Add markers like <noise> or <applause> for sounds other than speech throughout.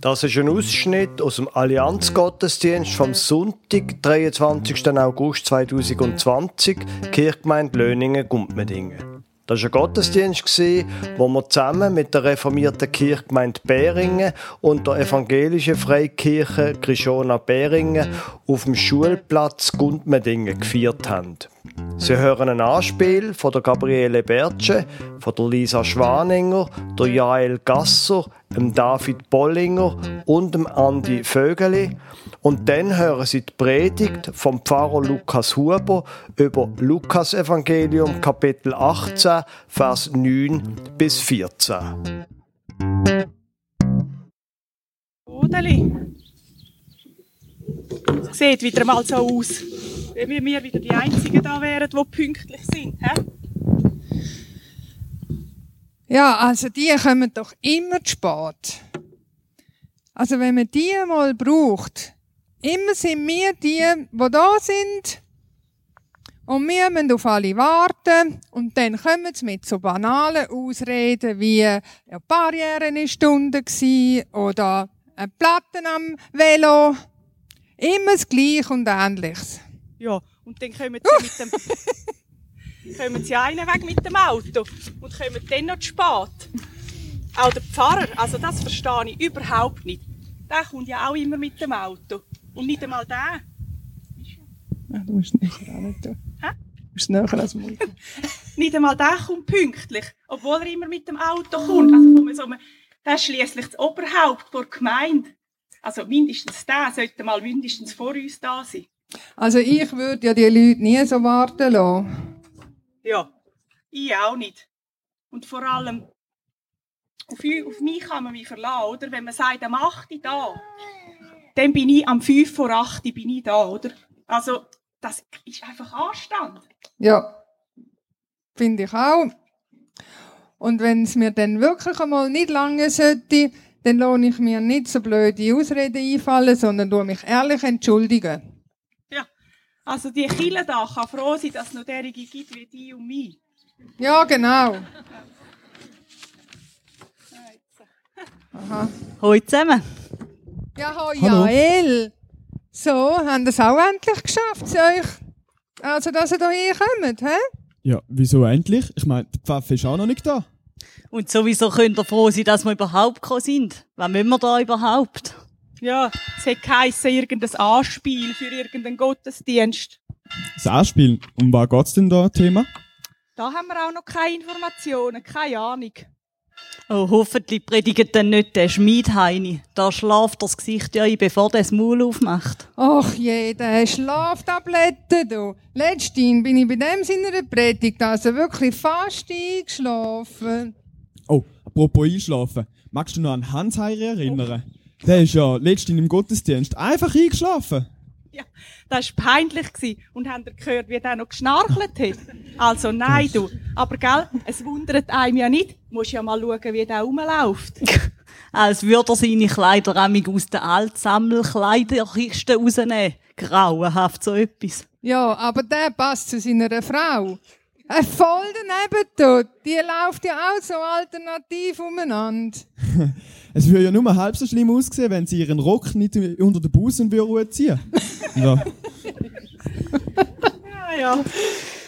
Das ist ein Ausschnitt aus dem Allianzgottesdienst vom Sonntag, 23. August 2020, Kirchgemeinde Löningen-Gumpmedingen. Das war ein Gottesdienst, wo wir zusammen mit der reformierten Kirchgemeinde Beringen und der evangelischen Freikirche Krishona Beringen auf dem Schulplatz Gundmedingen gefeiert haben. Sie hören ein Anspiel von der Gabriele Bertsche, von der Lisa Schwaninger, der Jael Gasser, dem David Bollinger und dem Andi Vögeli. Und dann hören Sie die Predigt vom Pfarrer Lukas Huber über Lukas Evangelium Kapitel 18, Vers 9 bis 14. Odeli. Es sieht wieder mal so aus, wie wir wieder die Einzigen da wären, die pünktlich sind. He? Ja, also die kommen doch immer zu spät. Also wenn man die mal braucht, immer sind wir die, die da sind und wir müssen auf alle warten und dann kommen sie mit so banalen Ausreden wie ja, Barriere eine Stunde oder ein Platten am Velo. Immer das Gleiche und Ähnliches. Ja, und dann kommen sie mit dem... <laughs> kommen sie einen Weg mit dem Auto und kommen dann noch zu spät. Auch der Pfarrer, also das verstehe ich überhaupt nicht. Der kommt ja auch immer mit dem Auto. Und nicht einmal der. Ja, du musst nicht tun. Hä? Du musst näher als Mund. <laughs> Nicht einmal der kommt pünktlich, obwohl er immer mit dem Auto kommt. Also von so einem, der ist schliesslich das Oberhaupt der Gemeinde. Also mindestens der sollte mal mindestens vor uns da sein. Also ich würde ja die Leute nie so warten lassen. Ja, ich auch nicht. Und vor allem, auf, auf mich kann man mich verlassen, oder? Wenn man sagt, am 8. Uhr da, dann bin ich am 5 vor 8 Uhr bin ich da, oder? Also, das ist einfach Anstand. Ja, finde ich auch. Und wenn es mir dann wirklich einmal nicht lange sollte, dann lohne ich mir nicht so blöde Ausreden einfallen, sondern tue mich ehrlich entschuldigen. Also die Kille da kann froh sein, dass es noch derige gibt wie die und mich. Ja, genau. Aha. Hallo zusammen. Ja, hoi, Hallo. Jael. So, haben das auch endlich geschafft, zu euch? Also, dass ihr hierher kommt, hä? Ja, wieso endlich? Ich meine, der Pfeffer ist auch noch nicht da. Und sowieso könnt ihr froh sein, dass wir überhaupt gekommen sind. Was müssen wir da überhaupt? Ja, es hat geheissen, irgendein Anspiel für irgendeinen Gottesdienst. Das Anspielen. Um was geht's denn da, Thema? Da haben wir auch noch keine Informationen, keine Ahnung. Oh, hoffentlich predigt dann nicht der Schmiedheini. Da schlaft das Gesicht ja ein, bevor der das Maul aufmacht. Ach je, der Schlaftabletten, du. Letztens bin ich bei dem seiner Predigt also wirklich fast eingeschlafen. Oh, apropos einschlafen. Magst du noch an Hans Heiri erinnern? Der ist ja letztens im Gottesdienst einfach eingeschlafen. Ja, das war peinlich gewesen. Und habt ihr gehört, wie der noch geschnarchelt hat? Also nein, du. Aber gell, es wundert einem ja nicht. Du musst ja mal schauen, wie der rumläuft. <laughs> Als würde er seine Kleider aus den Altsammelkleiderkisten rausnehmen. Grauenhaft so etwas. Ja, aber der passt zu seiner Frau. Ein voll daneben tut. Die läuft ja auch so alternativ umeinander. <laughs> Es würde ja nur halb so schlimm aussehen, wenn sie ihren Rock nicht unter den Busen würde ziehen. Ja. <laughs> Ja, ja.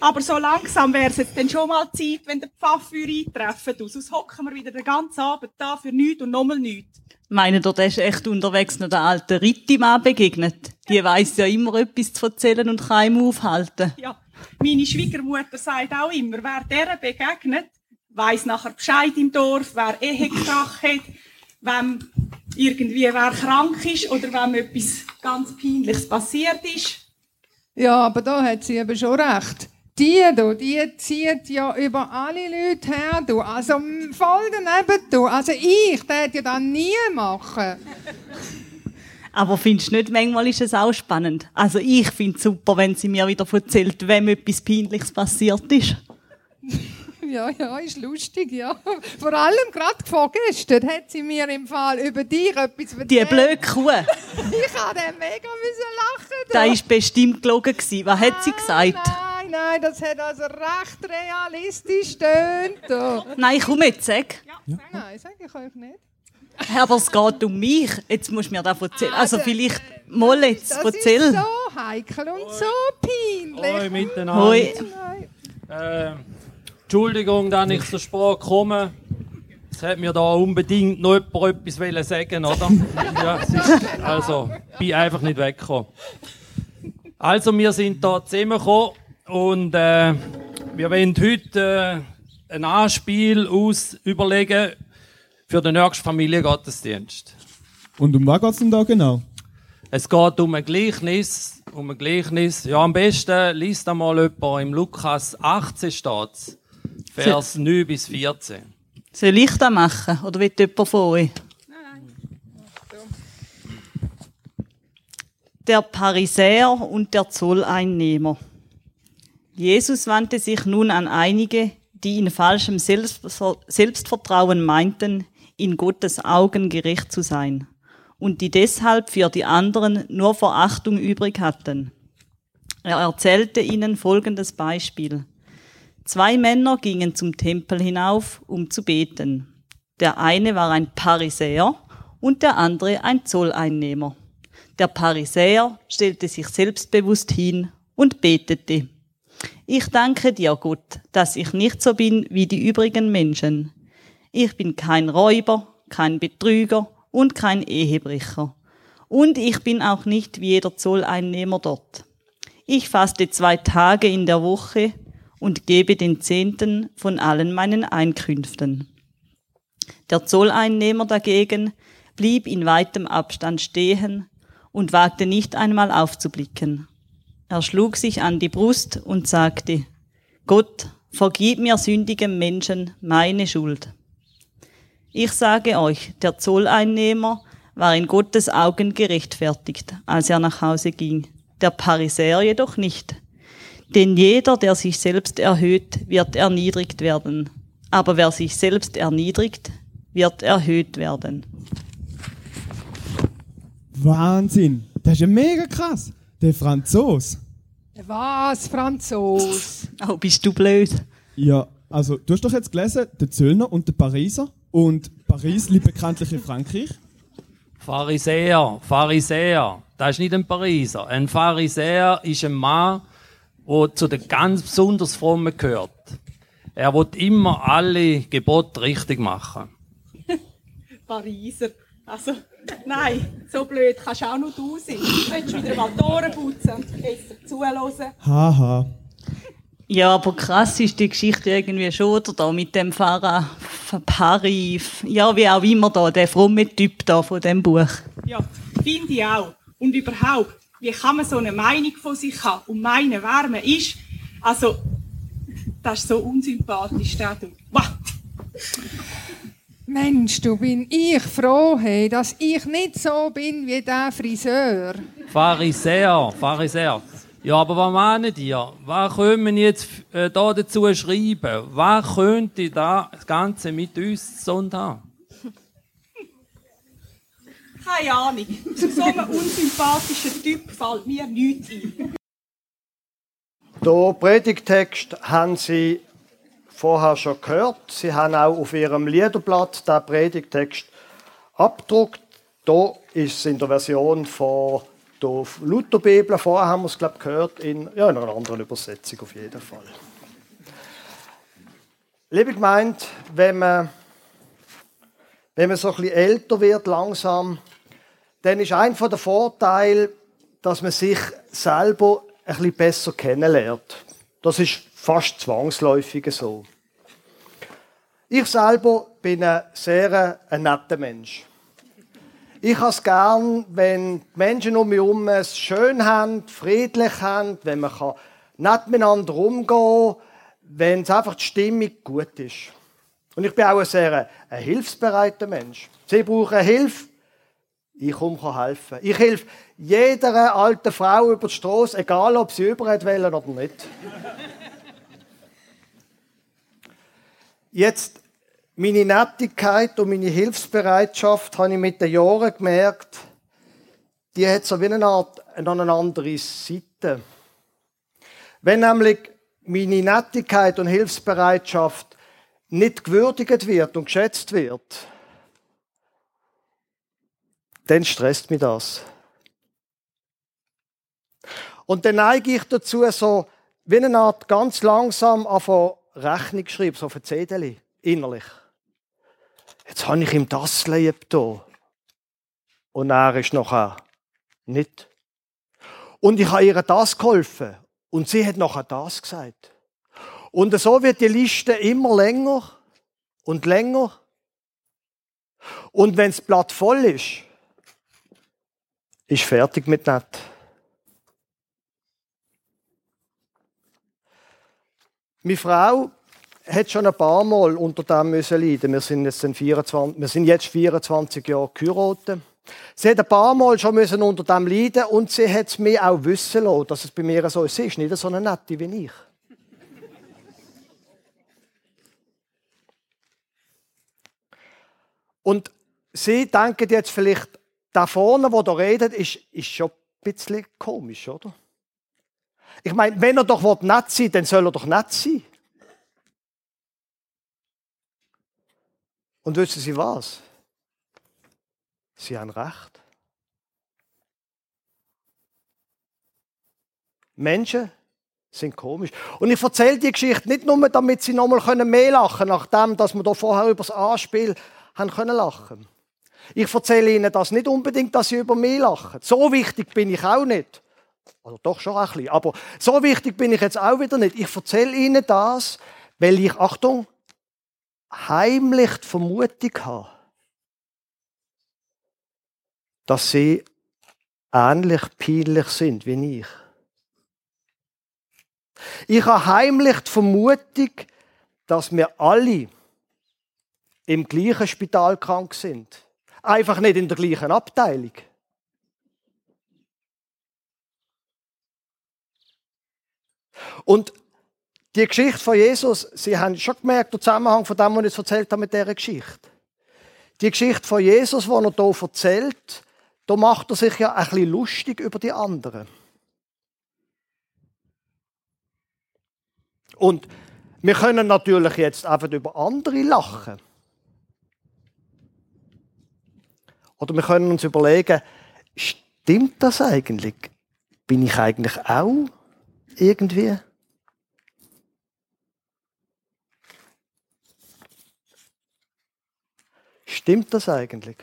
Aber so langsam wäre es jetzt dann schon mal Zeit, wenn der Pfaffür eintreffen. Du. Sonst hocken wir wieder den ganzen Abend da für nichts und nochmal nichts. Meinen ihr, der ist echt unterwegs noch der alten Ritti-Mann begegnet? Die weiss ja immer etwas zu erzählen und kann ihm aufhalten. Ja, meine Schwiegermutter sagt auch immer, wer der begegnet, weiss nachher Bescheid im Dorf, wer Ehekrach hat, wenn irgendwie wer krank ist oder wenn etwas ganz Peinliches passiert ist. Ja, aber da hat sie eben schon recht. Die da, die zieht ja über alle Leute her, du. Also voll daneben, du. Also ich, der ja dann nie machen. Aber findest du nicht, manchmal ist es auch spannend? Also ich finde es super, wenn sie mir wieder erzählt, wem etwas Peinliches passiert ist. Ja, ja, ist lustig, ja. Vor allem gerade vorgestern hat sie mir im Fall über dich etwas erzählt. Die blöde Kuh, <laughs> Ich habe dann mega müssen lachen. du. da war bestimmt gelogen. gewesen. Was hat sie gesagt? Nein, nein, das hat also recht realistisch tönt. Nein, komm jetzt, sag. Nein, sage ich euch nicht. Aber es geht um mich. Jetzt musst du mir das erzählen. Also vielleicht mal jetzt, Das erzähl. ist so heikel und so peinlich. Hoi miteinander. Hoi. Entschuldigung, dass ich zur Sprache komme. Es hat mir da unbedingt noch jemand etwas sagen, oder? ja, es ist, also, bin einfach nicht weggekommen. Also, wir sind da zusammengekommen und äh, wir wollen heute äh, ein Anspiel aus überlegen für den nächsten Familiengottesdienst. Und um was geht's denn da genau? Es geht um ein Gleichnis, um ein Gleichnis. Ja, am besten liest einmal jemand im Lukas 18 steht's, Vers 9 bis 14. Soll ich das machen? Oder will jemand von euch? Der Pharisäer und der Zolleinnehmer. Jesus wandte sich nun an einige, die in falschem Selbstver Selbstvertrauen meinten, in Gottes Augen gerecht zu sein und die deshalb für die anderen nur Verachtung übrig hatten. Er erzählte ihnen folgendes Beispiel. Zwei Männer gingen zum Tempel hinauf, um zu beten. Der eine war ein Pharisäer und der andere ein Zolleinnehmer. Der Pharisäer stellte sich selbstbewusst hin und betete. Ich danke dir, Gott, dass ich nicht so bin wie die übrigen Menschen. Ich bin kein Räuber, kein Betrüger und kein Ehebrecher. Und ich bin auch nicht wie jeder Zolleinnehmer dort. Ich faste zwei Tage in der Woche und gebe den Zehnten von allen meinen Einkünften. Der Zolleinnehmer dagegen blieb in weitem Abstand stehen und wagte nicht einmal aufzublicken. Er schlug sich an die Brust und sagte, Gott, vergib mir sündigem Menschen meine Schuld. Ich sage euch, der Zolleinnehmer war in Gottes Augen gerechtfertigt, als er nach Hause ging, der Pharisäer jedoch nicht. Denn jeder, der sich selbst erhöht, wird erniedrigt werden. Aber wer sich selbst erniedrigt, wird erhöht werden. Wahnsinn! Das ist ja mega krass. Der Franzos. Was, Franzos? <laughs> Oh, bist du blöd. Ja, also du hast doch jetzt gelesen, der Zöllner und der Pariser. Und Paris liegt bekanntlich in Frankreich. Pharisäer, Pharisäer, das ist nicht ein Pariser. Ein Pharisäer ist ein Mann, der zu den ganz besonders Frommen gehört. Er wird immer alle Gebote richtig machen. <laughs> Pariser. Also, nein, so blöd kannst auch nur du sein. Du willst wieder mal die Ohren putzen und besser zuhören. Haha. Ja, aber krass ist die Geschichte irgendwie schon, oder? Da mit dem Pfarrer Paris, ja, wie auch immer da, der fromme Typ da von dem Buch. Ja, finde ich auch. Und überhaupt, wie kann man so eine Meinung von sich haben und meinen, wer man ist? Also, das ist so unsympathisch, der du. Wow. Mensch, du bin ich froh, hey, dass ich nicht so bin wie der Friseur. Pharisäer, Pharisäer. Ja, aber was meinen ihr? Was können wir jetzt äh, da dazu schreiben? Was könnte da das Ganze mit uns zu tun haben? Keine Ahnung. Zu so einem unsympathischen Typ fällt mir nichts ein. Den Predigtext haben Sie vorher schon gehört. Sie haben auch auf Ihrem Liederblatt den Predigtext abgedruckt. Hier ist es in der Version von der Lutherbibel. Vorher haben wir es, glaube ich, gehört, in, ja, in einer anderen Übersetzung auf jeden Fall. Liebe Gemeinde, wenn man, wenn man so ein bisschen älter wird, langsam, dann ist ein der Vorteile, dass man sich selber ein bisschen besser kennenlernt. Das ist fast zwangsläufig so. Ich selber bin ein sehr ein netter Mensch. Ich habe es gern, wenn die Menschen um mich herum es schön haben, friedlich haben, wenn man kann nett miteinander umgehen kann, wenn es einfach die Stimmung gut ist. Und ich bin auch ein sehr ein hilfsbereiter Mensch. Sie brauchen Hilfe, ich komme helfen. Ich helfe jeder alten Frau über die Straße, egal ob sie über wollen oder nicht. Jetzt, meine Nettigkeit und meine Hilfsbereitschaft habe ich mit den Jahren gemerkt, die hat so wie eine Art eine andere Seite. Wenn nämlich meine Nettigkeit und Hilfsbereitschaft nicht gewürdigt wird und geschätzt wird, dann stresst mich das. Und dann neige ich dazu, so wie eine Art ganz langsam auf eine Rechnung schreiben, so auf ein Zettel, innerlich. Jetzt habe ich ihm das lieb da. Und er ist nachher nicht. Und ich habe ihr das geholfen. Und sie hat nachher das gesagt. Und so wird die Liste immer länger und länger. Und wenn das Blatt voll ist, ist fertig mit nett. Meine Frau hat schon ein paar Mal unter dem müssen leiden. Wir sind jetzt, 24, wir sind jetzt 24 Jahre geheiratet. Sie hat ein paar Mal schon müssen unter dem leiden und sie hat es mir auch wissen lassen, dass es bei mir so ist. Sie ist nicht so eine Nette wie ich. Und Sie denken jetzt vielleicht, da vorne, wo da redet, ist, ist schon ein bisschen komisch, oder? Ich meine, wenn er doch nett sein will, dann soll er doch nett sein. Und wissen Sie was? Sie haben recht. Menschen sind komisch. Und ich erzähle die Geschichte nicht nur, damit sie nochmal mehr lachen können, nachdem dass wir da vorher über das Anspiel haben können lachen. Ich erzähle ihnen das nicht unbedingt, dass sie über mich lachen. So wichtig bin ich auch nicht. Also doch schon ein bisschen. Aber so wichtig bin ich jetzt auch wieder nicht. Ich erzähle ihnen das, weil ich, Achtung, heimlich die Vermutung habe, dass sie ähnlich peinlich sind wie ich. Ich habe heimlich die Vermutung, dass wir alle im gleichen Spital krank sind. Einfach nicht in der gleichen Abteilung. Und die Geschichte von Jesus, Sie haben schon gemerkt, der Zusammenhang von dem, was ich jetzt erzählt habe mit dieser Geschichte. Die Geschichte von Jesus, die er hier erzählt, da macht er sich ja ein bisschen lustig über die anderen. Und wir können natürlich jetzt einfach über andere lachen. Oder wir können uns überlegen, stimmt das eigentlich? Bin ich eigentlich auch irgendwie? Stimmt das eigentlich?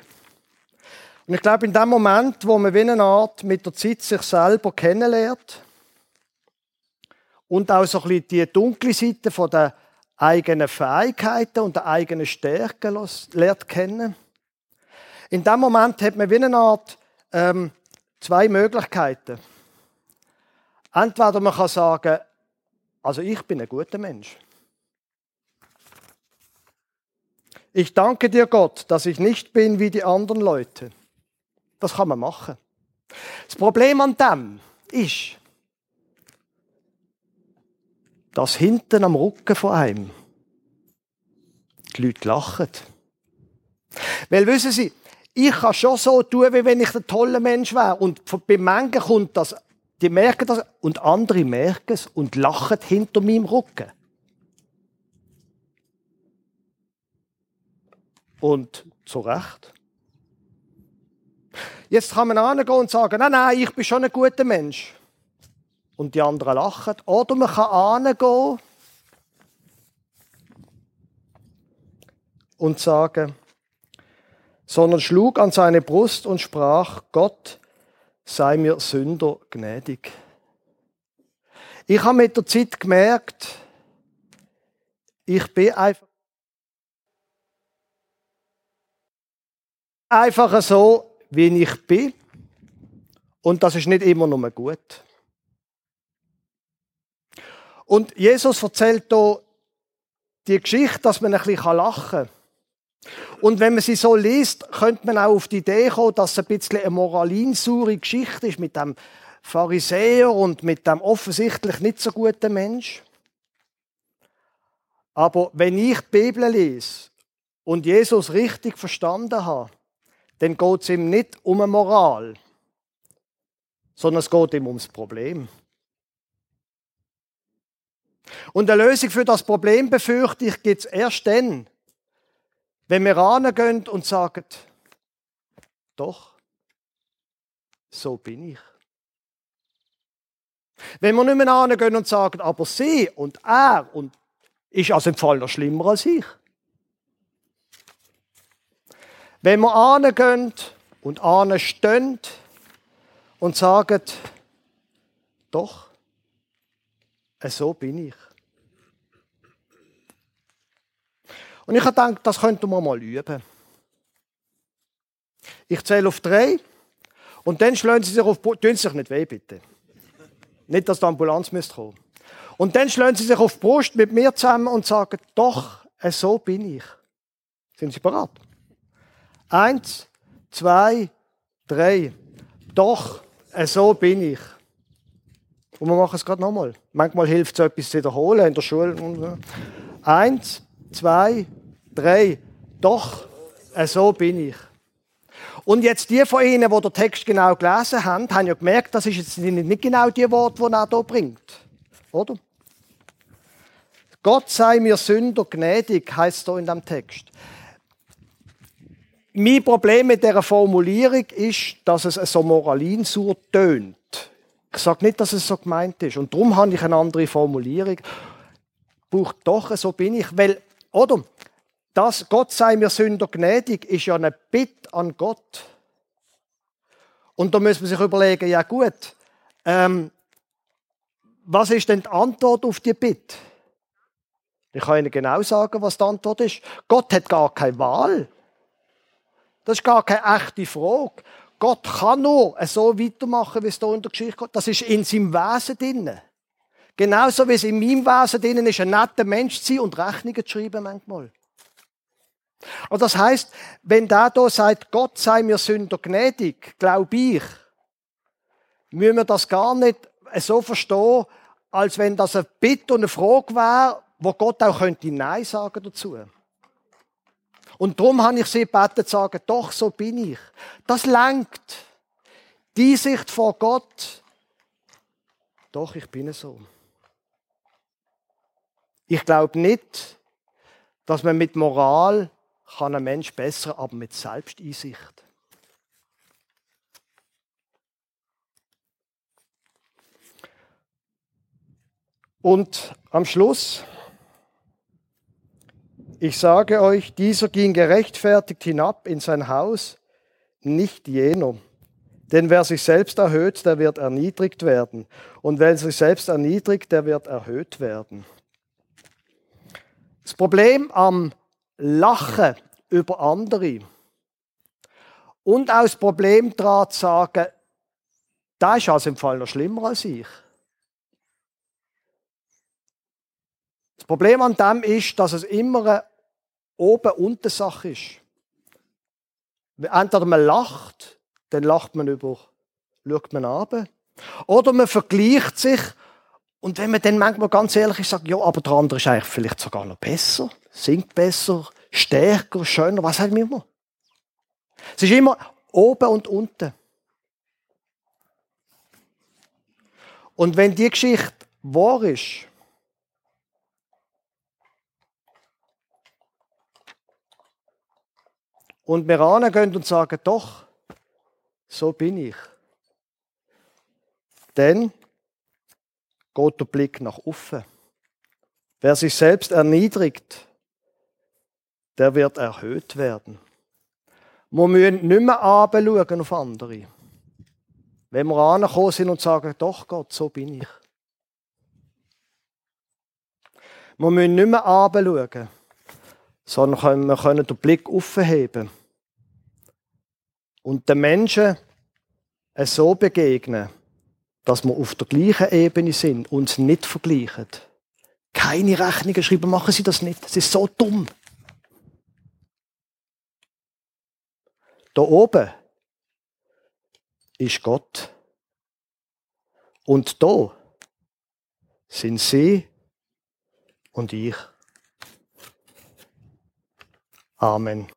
Und ich glaube, in dem Moment, wo man wie eine Art mit der Zeit sich selber kennenlernt und auch so ein bisschen die dunkle Seite von der eigenen Fähigkeiten und der eigenen Stärken lernt kennen, in dem Moment hat man wie eine Art ähm, zwei Möglichkeiten. Entweder man kann sagen, also ich bin ein guter Mensch. Ich danke dir, Gott, dass ich nicht bin wie die anderen Leute. Das kann man machen. Das Problem an dem ist, dass hinten am Rücken von einem die Leute lachen. Weil wissen Sie, ich kann schon so tun, wie wenn ich ein toller Mensch wäre. Und bei manchen kommt das, die merken das und andere merken es und lachen hinter meinem Rücken. Und zu Recht. Jetzt kann man angehen und sagen, nein, nein, ich bin schon ein guter Mensch. Und die anderen lachen. Oder man kann angehen und sagen, sondern schlug an seine Brust und sprach, Gott sei mir Sünder gnädig. Ich habe mit der Zeit gemerkt, ich bin einfach, einfach so, wie ich bin. Und das ist nicht immer nur gut. Und Jesus erzählt hier die Geschichte, dass man ein bisschen lachen kann. Und wenn man sie so liest, könnte man auch auf die Idee kommen, dass es ein bisschen eine moralinsure Geschichte ist mit dem Pharisäer und mit dem offensichtlich nicht so guten Mensch. Aber wenn ich die Bibel lese und Jesus richtig verstanden habe, dann geht es ihm nicht um eine Moral, sondern es geht ihm ums Problem. Und eine Lösung für das Problem, befürchte ich, gibt es erst dann, wenn wir rangehen und sagen, doch, so bin ich. Wenn wir nicht mehr angehen und sagen, aber sie und er und ist also im Fall noch schlimmer als ich. Wenn wir angehen und anstehen und sagen, doch, so bin ich. Und ich habe gedacht, das könnten wir mal üben. Ich zähle auf drei und dann schlagen Sie sich auf Tun Sie sich nicht weh, bitte. Nicht, dass die Ambulanz müsste kommen. Und dann schlagen Sie sich auf die Brust mit mir zusammen und sagen, doch, so bin ich. Sind Sie bereit? Eins, zwei, drei. Doch, so bin ich. Und wir machen es gerade nochmal. Manchmal hilft es etwas zu wiederholen in der Schule. Eins, zwei, drei. Doch, so bin ich. Und jetzt die von Ihnen, die den Text genau gelesen haben, haben ja gemerkt, das ist jetzt nicht genau die Worte, die er hier bringt. Oder? Gott sei mir Sünder gnädig, heißt so in dem Text. Mein Problem mit dieser Formulierung ist, dass es so moralinsur tönt. Ich sage nicht, dass es so gemeint ist. Und darum habe ich eine andere Formulierung. Braucht doch, so bin ich. Weil, oder? Das Gott sei mir Sünder gnädig ist ja eine Bitte an Gott. Und da muss man sich überlegen, ja gut, ähm, was ist denn die Antwort auf die Bitte? Ich kann Ihnen genau sagen, was die Antwort ist. Gott hat gar keine Wahl. Das ist gar keine echte Frage. Gott kann nur so weitermachen, wie es hier in der Geschichte geht. Das ist in seinem Wesen drin. Genauso wie es in meinem Wesen drin ist, ein netter Mensch zu sein und Rechnungen zu schreiben manchmal. Und das heißt, wenn da hier sagt, Gott sei mir Sünder gnädig, glaube ich, müssen wir das gar nicht so verstehen, als wenn das eine Bitte und eine Frage wäre, wo Gott auch könnte Nein sagen dazu. Und darum habe ich sie gebeten zu sagen, doch, so bin ich. Das lenkt. Die Sicht vor Gott. Doch, ich bin so. Ich glaube nicht, dass man mit Moral kann ein Mensch besser, aber mit Selbsteinsicht. Und am Schluss, ich sage euch, dieser ging gerechtfertigt hinab in sein Haus, nicht jener. Denn wer sich selbst erhöht, der wird erniedrigt werden. Und wer sich selbst erniedrigt, der wird erhöht werden. Das Problem am Lachen über andere und auch das Problem daran zu sagen, da ist also im Fall noch schlimmer als ich. Das Problem an dem ist, dass es immer eine oben-unten Sache ist. Entweder man lacht, dann lacht man über, schaut man ab. Oder man vergleicht sich und wenn man dann manchmal ganz ehrlich ist, sagt, ja, aber der andere ist eigentlich vielleicht sogar noch besser, singt besser, stärker, schöner, was sagen wir immer? Es ist immer oben und unten. Und wenn die Geschichte wahr ist, und wir angehen und sagen, doch, so bin ich, dann geht der Blick nach offen. Wer sich selbst erniedrigt, der wird erhöht werden. Wir müssen nicht mehr anschauen auf andere. Wenn wir angekommen sind und sagen, doch Gott, so bin ich. Wir müssen nicht mehr anschauen, sondern wir können den Blick aufheben und den Menschen so begegnen, dass wir auf der gleichen Ebene sind, uns nicht vergleichen. Keine Rechnungen schreiben, machen Sie das nicht. Das ist so dumm. Da oben ist Gott. Und da sind Sie und ich. Amen.